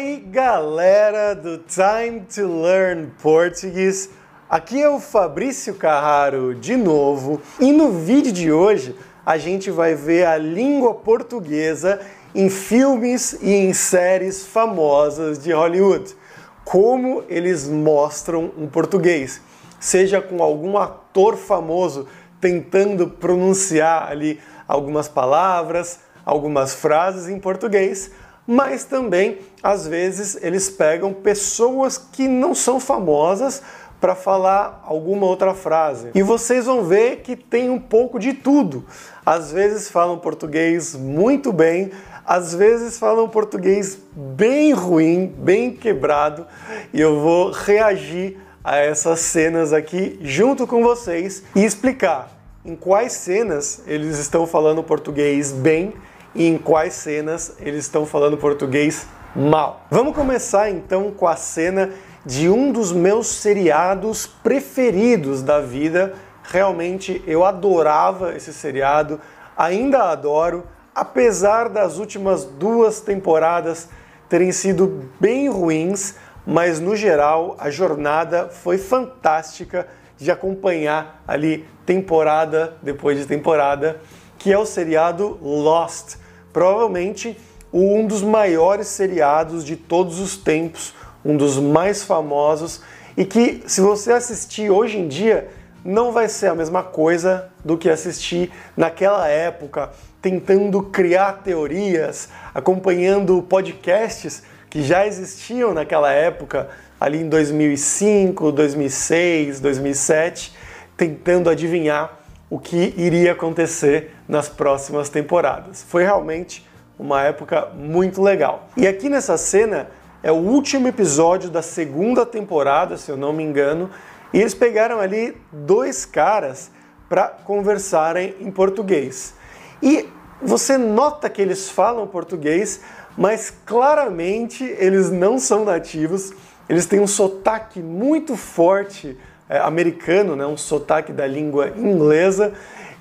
aí, galera do Time to Learn Português. Aqui é o Fabrício Carraro de novo e no vídeo de hoje a gente vai ver a língua portuguesa em filmes e em séries famosas de Hollywood. Como eles mostram um português, seja com algum ator famoso tentando pronunciar ali algumas palavras, algumas frases em português, mas também às vezes eles pegam pessoas que não são famosas para falar alguma outra frase. E vocês vão ver que tem um pouco de tudo. Às vezes falam português muito bem, às vezes falam português bem ruim, bem quebrado, e eu vou reagir a essas cenas aqui junto com vocês e explicar em quais cenas eles estão falando português bem e em quais cenas eles estão falando português mal. Vamos começar então com a cena de um dos meus seriados preferidos da vida. Realmente eu adorava esse seriado, ainda adoro, apesar das últimas duas temporadas terem sido bem ruins, mas no geral a jornada foi fantástica de acompanhar ali temporada depois de temporada, que é o seriado Lost. Provavelmente um dos maiores seriados de todos os tempos, um dos mais famosos e que se você assistir hoje em dia não vai ser a mesma coisa do que assistir naquela época, tentando criar teorias, acompanhando podcasts que já existiam naquela época, ali em 2005, 2006, 2007, tentando adivinhar o que iria acontecer nas próximas temporadas. Foi realmente uma época muito legal. E aqui nessa cena é o último episódio da segunda temporada, se eu não me engano, e eles pegaram ali dois caras para conversarem em português. E você nota que eles falam português, mas claramente eles não são nativos. Eles têm um sotaque muito forte é, americano, né? um sotaque da língua inglesa,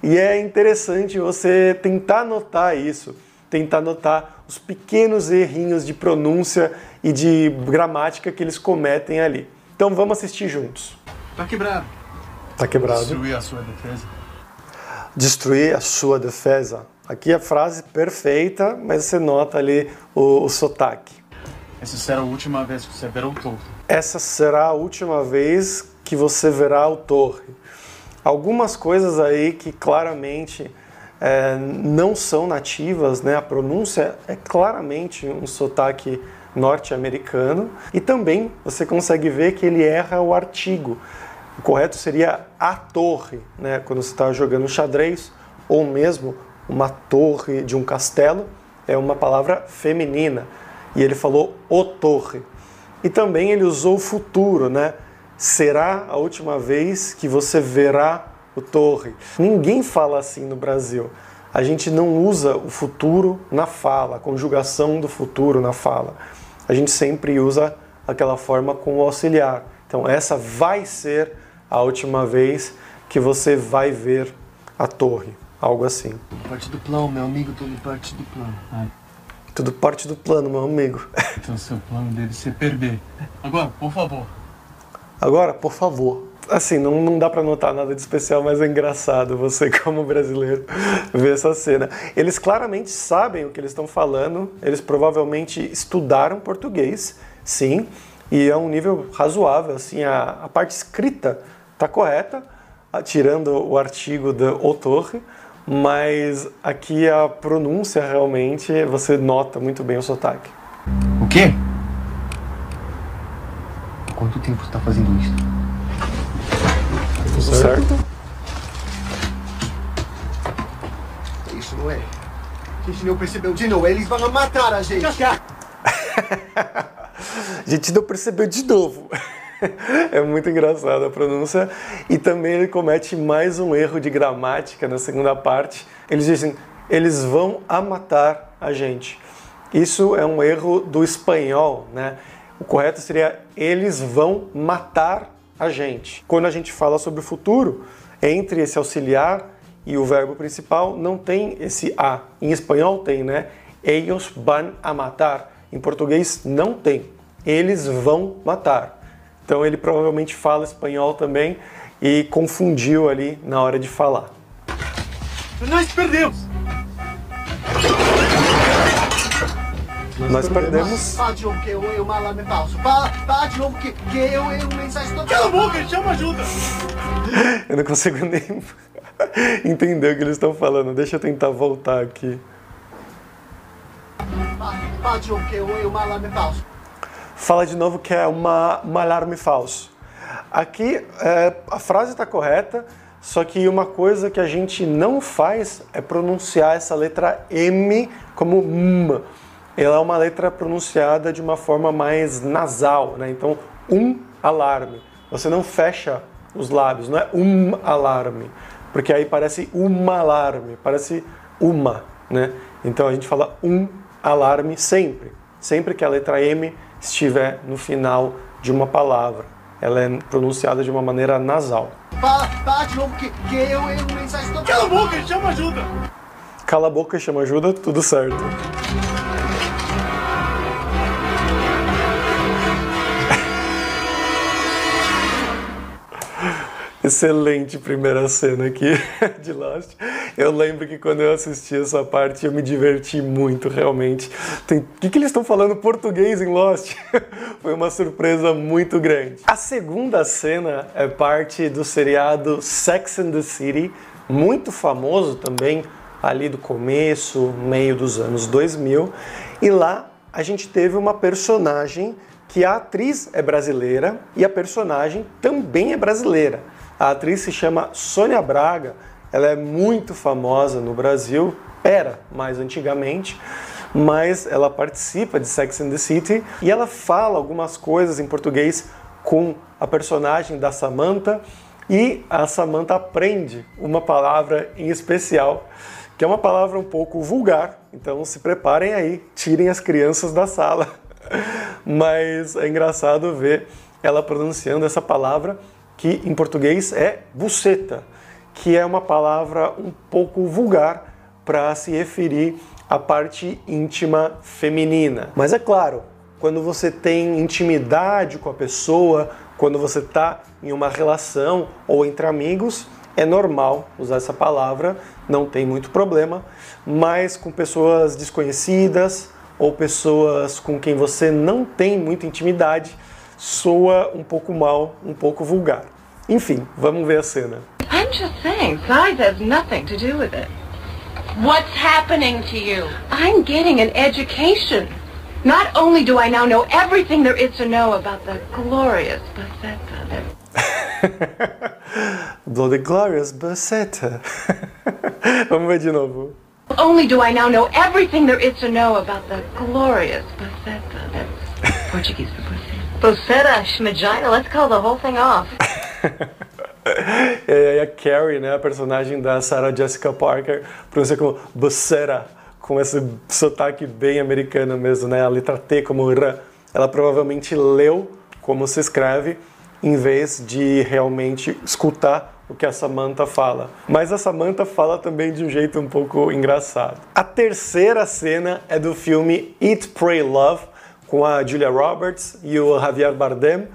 e é interessante você tentar notar isso, tentar notar os pequenos errinhos de pronúncia e de gramática que eles cometem ali. Então vamos assistir juntos. Tá quebrado. Tá quebrado. Destruir a sua defesa. Destruir a sua defesa. Aqui a frase perfeita, mas você nota ali o, o sotaque. Essa será a última vez que você verá o torre. Essa será a última vez que você verá o torre. Algumas coisas aí que claramente é, não são nativas, né? A pronúncia é claramente um sotaque norte-americano e também você consegue ver que ele erra o artigo. O correto seria a torre, né? Quando você está jogando xadrez ou mesmo uma torre de um castelo, é uma palavra feminina. E ele falou o torre. E também ele usou o futuro, né? Será a última vez que você verá o torre. Ninguém fala assim no Brasil. A gente não usa o futuro na fala, a conjugação do futuro na fala. A gente sempre usa aquela forma com o auxiliar. Então, essa vai ser a última vez que você vai ver a torre. Algo assim. Tudo parte do plano, meu amigo, tudo parte do plano. Ai. Tudo parte do plano, meu amigo. Então, seu plano deve ser perder. Agora, por favor. Agora, por favor. Assim, não, não dá para notar nada de especial, mas é engraçado você, como brasileiro, ver essa cena. Eles claramente sabem o que eles estão falando, eles provavelmente estudaram português, sim, e é um nível razoável. Assim, a, a parte escrita está correta, tirando o artigo da Torre, mas aqui a pronúncia realmente você nota muito bem o sotaque. O quê? Quanto tempo você está fazendo isso? Tudo certo? Isso não é. A gente não percebeu de novo. Eles vão matar a gente. A gente não percebeu de novo. É muito engraçado a pronúncia. E também ele comete mais um erro de gramática na segunda parte. Eles dizem, eles vão a matar a gente. Isso é um erro do espanhol, né? O correto seria, eles vão matar a gente. Quando a gente fala sobre o futuro, entre esse auxiliar e o verbo principal, não tem esse a. Em espanhol tem, né? Ellos van a matar. Em português não tem. Eles vão matar. Então ele provavelmente fala espanhol também e confundiu ali na hora de falar. Nós perdemos! Mensagem do... Cala a boca, chama ajuda! Eu não consigo nem entender o que eles estão falando. Deixa eu tentar voltar aqui. E. Fala de novo que é uma, um alarme falso. Aqui é, a frase está correta, só que uma coisa que a gente não faz é pronunciar essa letra M como M. Ela é uma letra pronunciada de uma forma mais nasal, né? Então, um alarme. Você não fecha os lábios, não é um alarme, porque aí parece uma alarme, parece uma, né? Então a gente fala um alarme sempre, sempre que a letra M estiver no final de uma palavra. Ela é pronunciada de uma maneira nasal. Fala, fala de novo que, que eu e mensagem do... Cala a boca, chama ajuda! Cala a boca e chama ajuda, tudo certo. Excelente primeira cena aqui de Lost. Eu lembro que quando eu assisti essa parte eu me diverti muito, realmente. Tem... O que, que eles estão falando português em Lost? Foi uma surpresa muito grande. A segunda cena é parte do seriado Sex and the City, muito famoso também, ali do começo, meio dos anos 2000. E lá a gente teve uma personagem que a atriz é brasileira e a personagem também é brasileira. A atriz se chama Sônia Braga, ela é muito famosa no Brasil, era mais antigamente, mas ela participa de Sex and the City e ela fala algumas coisas em português com a personagem da Samantha e a Samantha aprende uma palavra em especial, que é uma palavra um pouco vulgar, então se preparem aí, tirem as crianças da sala. Mas é engraçado ver ela pronunciando essa palavra que em português é buceta, que é uma palavra um pouco vulgar para se referir à parte íntima feminina. Mas é claro, quando você tem intimidade com a pessoa, quando você está em uma relação ou entre amigos, é normal usar essa palavra, não tem muito problema, mas com pessoas desconhecidas ou pessoas com quem você não tem muita intimidade, soa um pouco mal, um pouco vulgar. Enfim, vamos ver a cena. I'm just saying, size has nothing to do with it. What's happening to you? I'm getting an education. Not only do I now know everything there is to know about the glorious Basetta. Bloody Glorious Basetta. vamos ver de novo. Only do I now know everything there is to know about the glorious Basetta. That's Portuguese for. Boceta, schmagina, let's call the whole thing off. e a Carrie, né, a personagem da Sarah Jessica Parker, pronuncia como Bucera, com esse sotaque bem americano mesmo, né, a letra T como R. Ela provavelmente leu como se escreve, em vez de realmente escutar o que a Samantha fala. Mas a Samantha fala também de um jeito um pouco engraçado. A terceira cena é do filme Eat, Pray, Love, com a Julia Roberts e o Javier Bardem,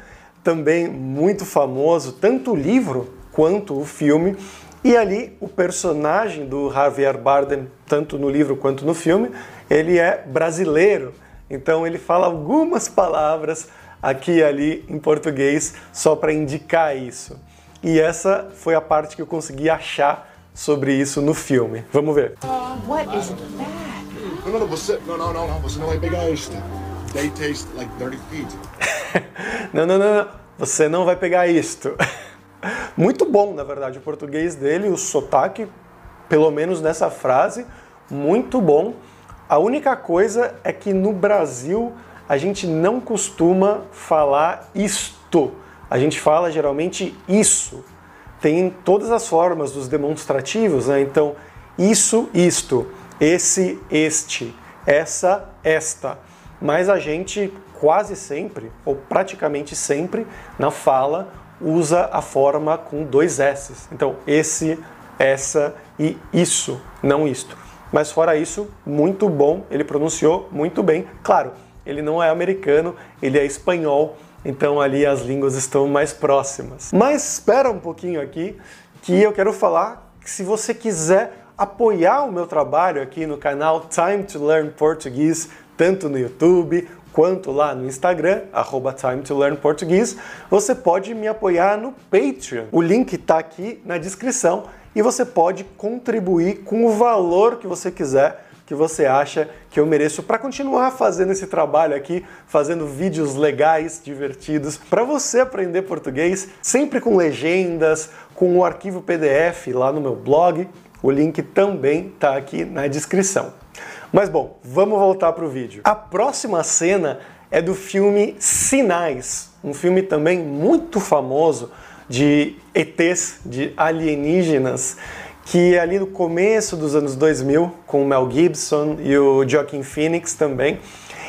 também muito famoso, tanto o livro quanto o filme. E ali o personagem do Javier Bardem, tanto no livro quanto no filme, ele é brasileiro. Então ele fala algumas palavras aqui e ali em português só para indicar isso. E essa foi a parte que eu consegui achar sobre isso no filme. Vamos ver. What is that? No, no, você, não, não, não, não, você não vai pegar isto. They taste like dirty feet. não, não, não, não, você não vai pegar isto. Muito bom, na verdade, o português dele, o sotaque, pelo menos nessa frase, muito bom. A única coisa é que no Brasil a gente não costuma falar isto. A gente fala geralmente isso. Tem todas as formas dos demonstrativos, né? Então, isso, isto, esse, este, essa, esta mas a gente quase sempre, ou praticamente sempre, na fala, usa a forma com dois S's. Então, esse, essa e isso, não isto. Mas fora isso, muito bom, ele pronunciou muito bem. Claro, ele não é americano, ele é espanhol, então ali as línguas estão mais próximas. Mas espera um pouquinho aqui, que eu quero falar que se você quiser apoiar o meu trabalho aqui no canal Time to Learn Português, tanto no YouTube quanto lá no Instagram, arroba Time to Learn Português, você pode me apoiar no Patreon. O link está aqui na descrição e você pode contribuir com o valor que você quiser que você acha que eu mereço para continuar fazendo esse trabalho aqui, fazendo vídeos legais, divertidos, para você aprender português, sempre com legendas, com o arquivo PDF lá no meu blog. O link também está aqui na descrição. Mas bom, vamos voltar para o vídeo. A próxima cena é do filme Sinais, um filme também muito famoso de ETs, de alienígenas, que é ali no começo dos anos 2000, com o Mel Gibson e o Joaquin Phoenix também.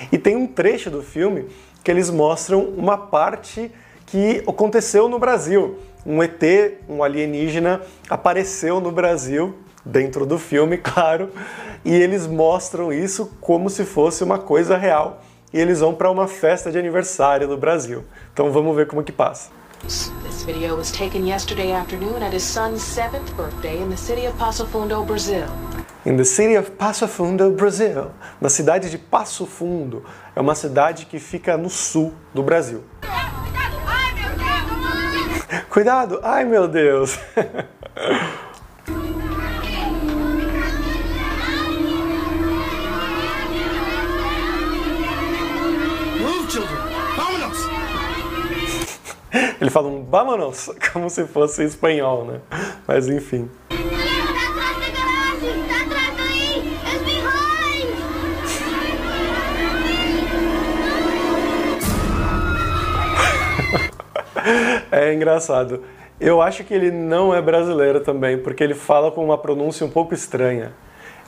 E tem um trecho do filme que eles mostram uma parte que aconteceu no Brasil. Um ET, um alienígena, apareceu no Brasil, dentro do filme, claro, e eles mostram isso como se fosse uma coisa real. E eles vão para uma festa de aniversário no Brasil. Então vamos ver como que passa. This video was taken yesterday afternoon at his son's seventh birthday in the city of Passo Fundo, Brazil. In the city of Passo Fundo, Brazil. Na cidade de Passo Fundo. É uma cidade que fica no sul do Brasil. Cuidado! Ai meu Deus! Move, Ele fala um como se fosse espanhol, né? Mas enfim. É engraçado. Eu acho que ele não é brasileiro também, porque ele fala com uma pronúncia um pouco estranha.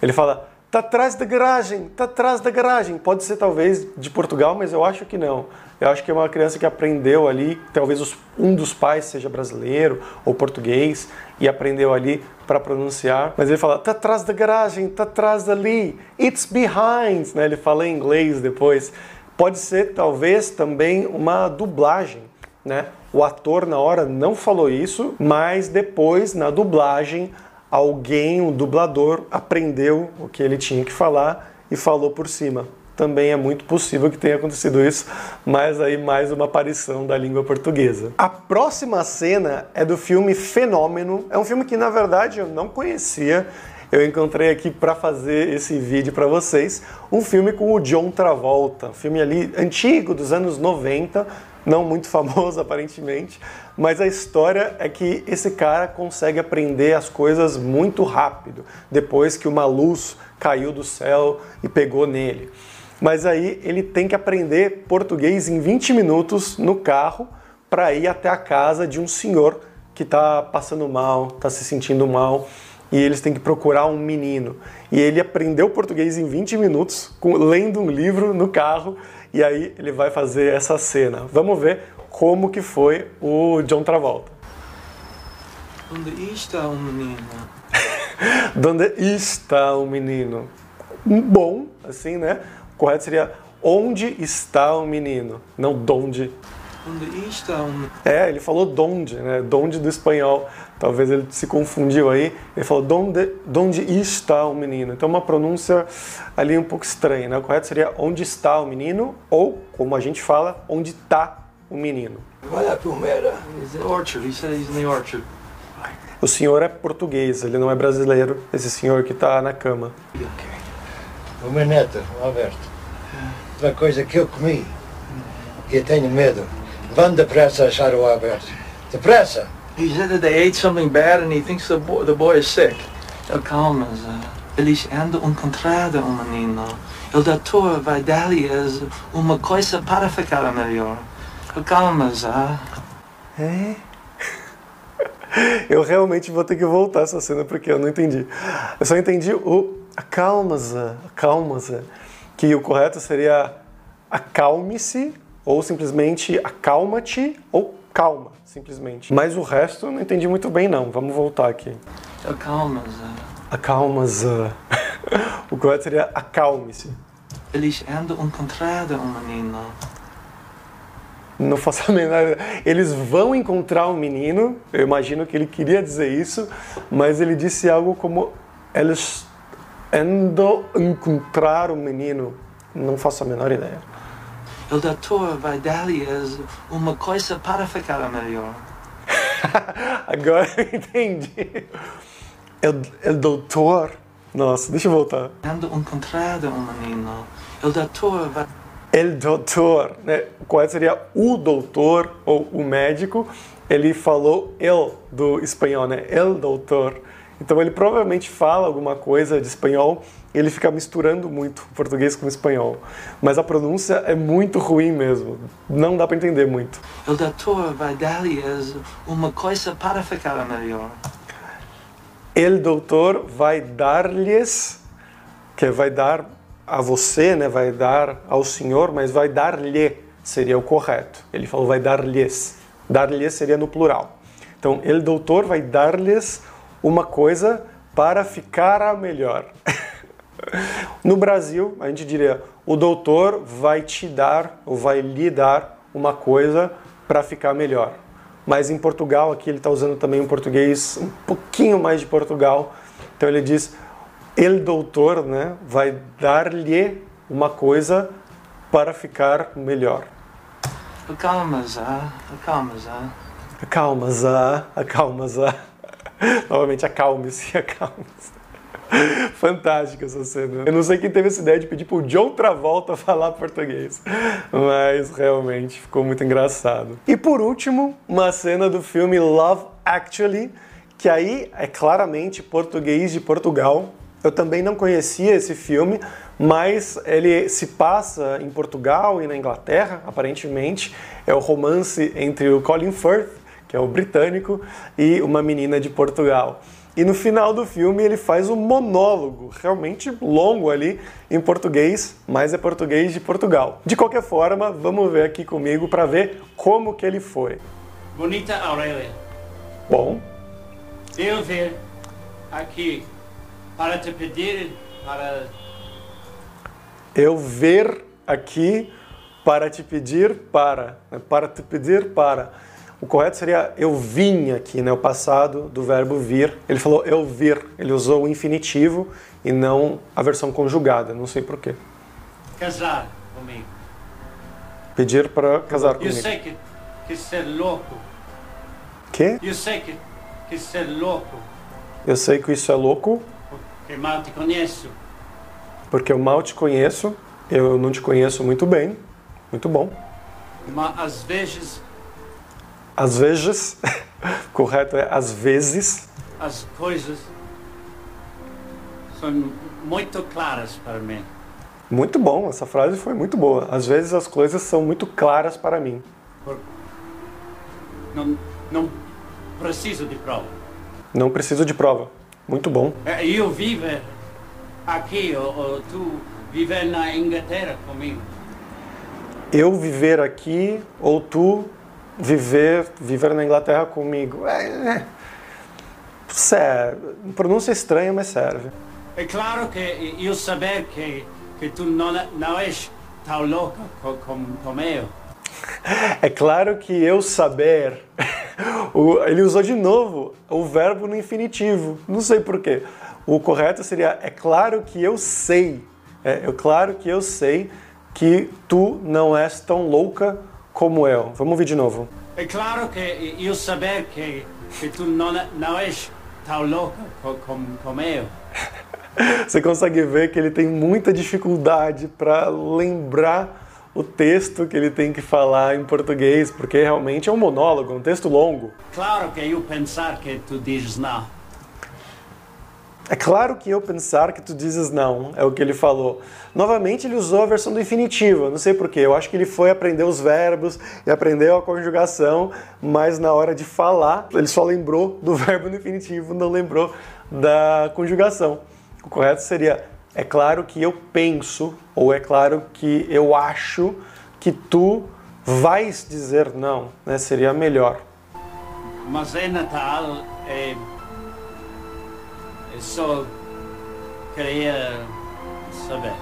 Ele fala, tá atrás da garagem, tá atrás da garagem. Pode ser talvez de Portugal, mas eu acho que não. Eu acho que é uma criança que aprendeu ali, talvez os- um dos pais seja brasileiro ou português e aprendeu ali para pronunciar. Mas ele fala, tá atrás da garagem, tá atrás dali, it's behind, né? Ele fala em inglês depois. Pode ser talvez também uma dublagem, né? O ator na hora não falou isso, mas depois na dublagem alguém, um dublador, aprendeu o que ele tinha que falar e falou por cima. Também é muito possível que tenha acontecido isso, mas aí mais uma aparição da língua portuguesa. A próxima cena é do filme Fenômeno. É um filme que na verdade eu não conhecia. Eu encontrei aqui para fazer esse vídeo para vocês, um filme com o John Travolta, um filme ali antigo dos anos 90, não muito famoso aparentemente, mas a história é que esse cara consegue aprender as coisas muito rápido, depois que uma luz caiu do céu e pegou nele. Mas aí ele tem que aprender português em 20 minutos no carro para ir até a casa de um senhor que está passando mal, está se sentindo mal e eles têm que procurar um menino. E ele aprendeu português em 20 minutos, com- lendo um livro no carro, e aí ele vai fazer essa cena. Vamos ver como que foi o John Travolta. Onde está o menino? Donde está o menino? Bom, assim, né? O correto seria onde está o menino, não donde. Onde está o menino? É, ele falou donde, né? Donde do espanhol. Talvez ele se confundiu aí. Ele falou donde, donde está o menino. Então uma pronúncia ali um pouco estranha, né? O correto seria onde está o menino ou, como a gente fala, onde está o menino. Vai. He's in the orchard. He said he's in the orchard. O senhor é português, ele não é brasileiro, esse senhor que está na cama. Uma neta, Alberto. Outra coisa que eu comi, que eu tenho medo. Vão depressa achar o Alberto. Depressa! He said that they ate something bad and he thinks the boy, the boy is sick. Ele calma, eles andam encontrado o menino. O doutor vai dar-lhes uma coisa para ficar melhor. Calma, Zé. É? Eu realmente vou ter que voltar essa cena porque eu não entendi. Eu só entendi o acalma-se, acalma-se, que o correto seria acalme-se ou simplesmente acalma-te ou calma, simplesmente. Mas o resto eu não entendi muito bem não. Vamos voltar aqui. Calma, Zé. Acalma-se. O correto seria acalme-se. eles andam encontrando um menino. Não faço a menor. Eles vão encontrar um menino, eu imagino que ele queria dizer isso, mas ele disse algo como eles andam encontrar um menino. Não faço a menor ideia. O doutor vai dar-lhes uma coisa para ficar melhor. Agora eu entendi. El, el doutor. Nossa, deixa eu voltar. Andam encontrando um menino. O doutor vai El doutor, né? O correto seria o doutor ou o médico. Ele falou el do espanhol, né? El doutor. Então ele provavelmente fala alguma coisa de espanhol e ele fica misturando muito português com espanhol. Mas a pronúncia é muito ruim mesmo. Não dá para entender muito. O doutor vai dar-lhes uma coisa para ficar melhor. El doutor vai dar-lhes, que vai dar a você, né, vai dar ao senhor, mas vai dar-lhe seria o correto. Ele falou vai dar-lhes. Dar-lhes seria no plural. Então, ele doutor vai dar-lhes uma coisa para ficar a melhor. no Brasil, a gente diria o doutor vai te dar ou vai lhe dar uma coisa para ficar melhor. Mas em Portugal, aqui ele está usando também um português um pouquinho mais de Portugal. Então ele diz el doutor né, vai dar-lhe uma coisa para ficar melhor. Acalma-se, acalma-se. Acalma-se, acalma-se. Novamente, acalme-se, acalme-se. Fantástica essa cena. Eu não sei quem teve essa ideia de pedir pro John Travolta falar português, mas realmente ficou muito engraçado. E por último, uma cena do filme Love Actually, que aí é claramente português de Portugal, eu também não conhecia esse filme, mas ele se passa em Portugal e na Inglaterra, aparentemente. É o romance entre o Colin Firth, que é o britânico, e uma menina de Portugal. E no final do filme ele faz um monólogo realmente longo ali em português, mas é português de Portugal. De qualquer forma, vamos ver aqui comigo para ver como que ele foi. Bonita Aurélia. Bom. Eu ver aqui para te pedir para eu ver aqui para te pedir para, né? para te pedir para. O correto seria eu vim aqui, né? O passado do verbo vir. Ele falou eu vir. Ele usou o infinitivo e não a versão conjugada. Não sei porquê. Casar comigo. Pedir para casar comigo. Eu sei que, que ser louco. Que? Eu sei que, que ser louco. Eu sei que isso é louco. Porque mal te conheço. Porque eu mal te conheço. Eu não te conheço muito bem. Muito bom. Mas às vezes às vezes, correto é às vezes. As coisas são muito claras para mim. Muito bom, essa frase foi muito boa. Às vezes as coisas são muito claras para mim. Não, não preciso de prova. Não preciso de prova. Muito bom. Eu vivo aqui, ou tu viver na Inglaterra comigo. Eu viver aqui ou tu viver, viver na Inglaterra comigo. É, é. Serve. Pronúncia estranha, mas serve. É claro que eu saber que, que tu não, não és tão louca como, como eu. É claro que eu saber. Ele usou de novo o verbo no infinitivo. Não sei porquê. O correto seria: é claro que eu sei. É, é claro que eu sei que tu não és tão louca como eu. Vamos ouvir de novo. É claro que eu saber que, que tu não, não és tão louca como, como eu. Você consegue ver que ele tem muita dificuldade para lembrar o texto que ele tem que falar em português, porque realmente é um monólogo, um texto longo. Claro que eu pensar que tu dizes não. É claro que eu pensar que tu dizes não, é o que ele falou. Novamente ele usou a versão do infinitivo, não sei porquê, eu acho que ele foi aprender os verbos e aprendeu a conjugação, mas na hora de falar, ele só lembrou do verbo no infinitivo, não lembrou da conjugação. O correto seria, é claro que eu penso, ou é claro que eu acho que tu vais dizer não, né? seria melhor. Mas é Natal, é eu só queria saber.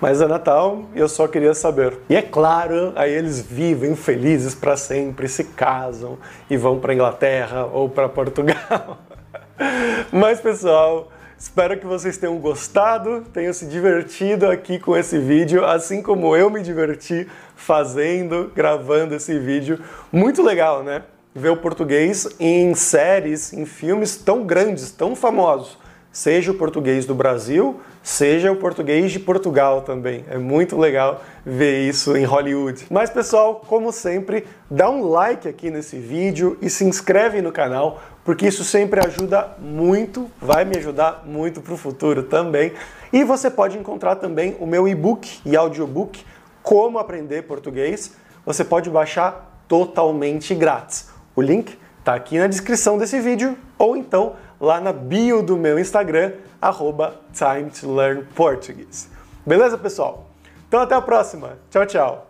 mas é Natal e eu só queria saber. E é claro, aí eles vivem felizes para sempre, se casam e vão para Inglaterra ou para Portugal. mas pessoal, Espero que vocês tenham gostado, tenham se divertido aqui com esse vídeo, assim como eu me diverti fazendo, gravando esse vídeo. Muito legal, né? Ver o português em séries, em filmes tão grandes, tão famosos. Seja o português do Brasil, seja o português de Portugal também. É muito legal ver isso em Hollywood. Mas pessoal, como sempre, dá um like aqui nesse vídeo e se inscreve no canal porque isso sempre ajuda muito, vai me ajudar muito para o futuro também. E você pode encontrar também o meu e-book e audiobook Como Aprender Português. Você pode baixar totalmente grátis. O link está aqui na descrição desse vídeo ou então lá na bio do meu Instagram, arroba. Beleza, pessoal? Então até a próxima. Tchau, tchau.